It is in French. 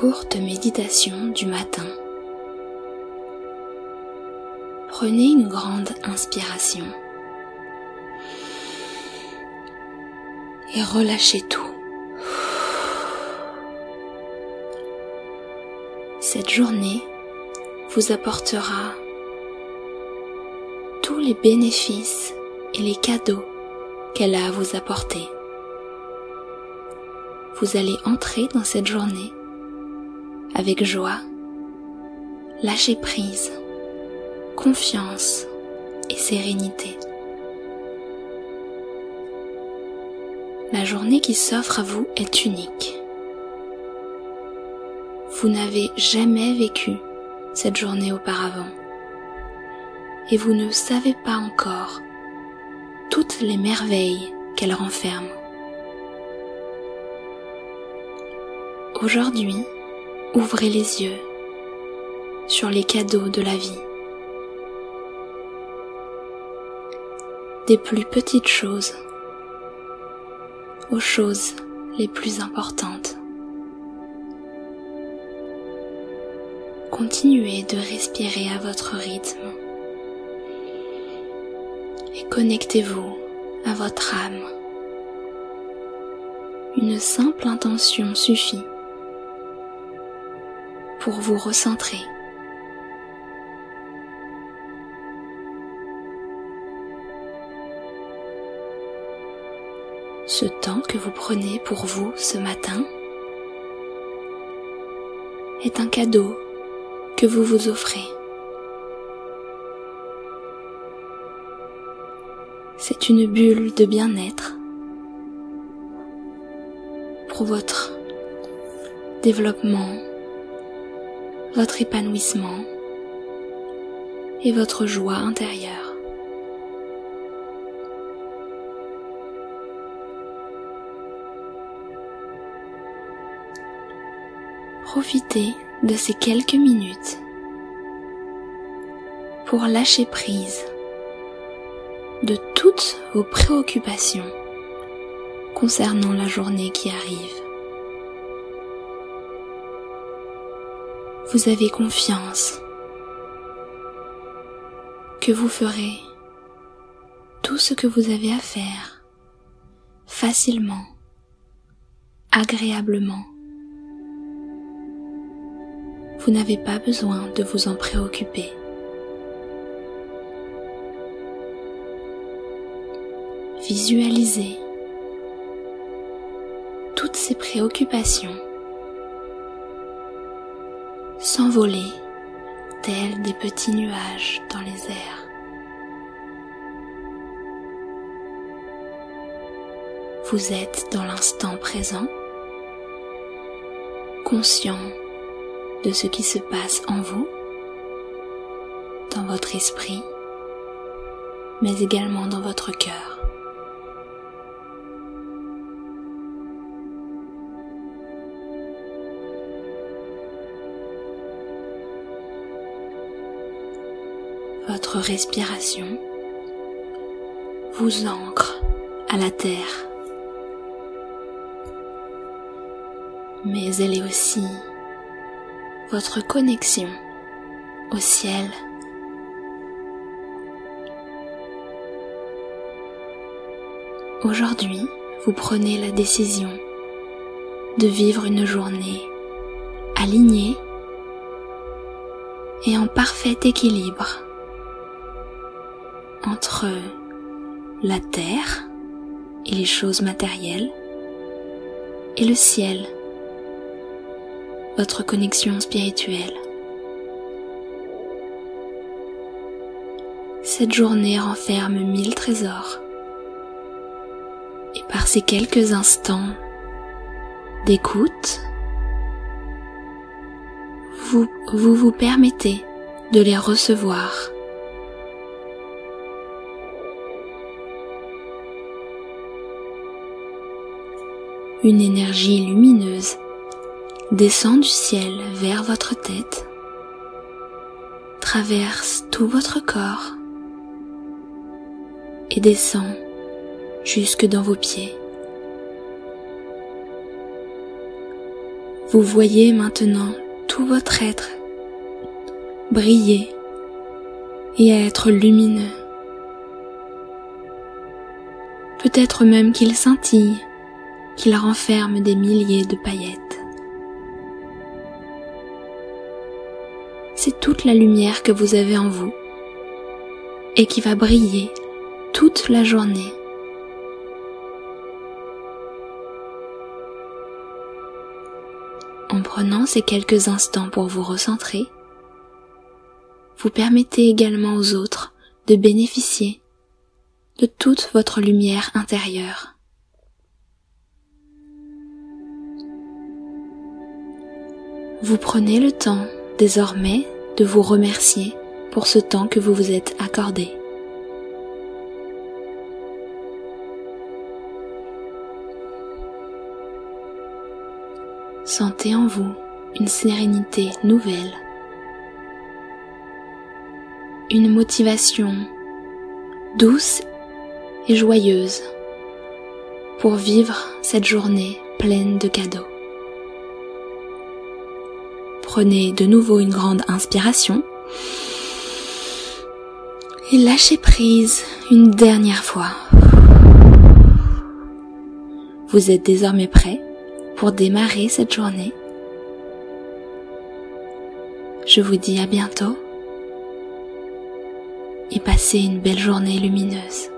courte méditation du matin. Prenez une grande inspiration et relâchez tout. Cette journée vous apportera tous les bénéfices et les cadeaux qu'elle a à vous apporter. Vous allez entrer dans cette journée avec joie, lâcher prise, confiance et sérénité. La journée qui s'offre à vous est unique. Vous n'avez jamais vécu cette journée auparavant et vous ne savez pas encore toutes les merveilles qu'elle renferme. Aujourd'hui, ouvrez les yeux sur les cadeaux de la vie. Des plus petites choses aux choses les plus importantes. Continuez de respirer à votre rythme et connectez-vous à votre âme. Une simple intention suffit pour vous recentrer. Ce temps que vous prenez pour vous ce matin est un cadeau que vous vous offrez. C'est une bulle de bien-être pour votre développement, votre épanouissement et votre joie intérieure. Profitez de ces quelques minutes pour lâcher prise de toutes vos préoccupations concernant la journée qui arrive. Vous avez confiance que vous ferez tout ce que vous avez à faire facilement, agréablement vous n'avez pas besoin de vous en préoccuper. Visualisez toutes ces préoccupations s'envoler tels des petits nuages dans les airs. Vous êtes dans l'instant présent, conscient de ce qui se passe en vous, dans votre esprit, mais également dans votre cœur. Votre respiration vous ancre à la terre, mais elle est aussi votre connexion au ciel. Aujourd'hui, vous prenez la décision de vivre une journée alignée et en parfait équilibre entre la terre et les choses matérielles et le ciel votre connexion spirituelle. Cette journée renferme mille trésors. Et par ces quelques instants d'écoute, vous, vous permettez de les recevoir. Une énergie lumineuse descend du ciel vers votre tête, traverse tout votre corps et descend jusque dans vos pieds. Vous voyez maintenant tout votre être briller et être lumineux. Peut-être même qu'il scintille, qu'il renferme des milliers de paillettes. C'est toute la lumière que vous avez en vous et qui va briller toute la journée. En prenant ces quelques instants pour vous recentrer, vous permettez également aux autres de bénéficier de toute votre lumière intérieure. Vous prenez le temps désormais de vous remercier pour ce temps que vous vous êtes accordé. Sentez en vous une sérénité nouvelle, une motivation douce et joyeuse pour vivre cette journée pleine de cadeaux. Prenez de nouveau une grande inspiration et lâchez prise une dernière fois. Vous êtes désormais prêt pour démarrer cette journée. Je vous dis à bientôt et passez une belle journée lumineuse.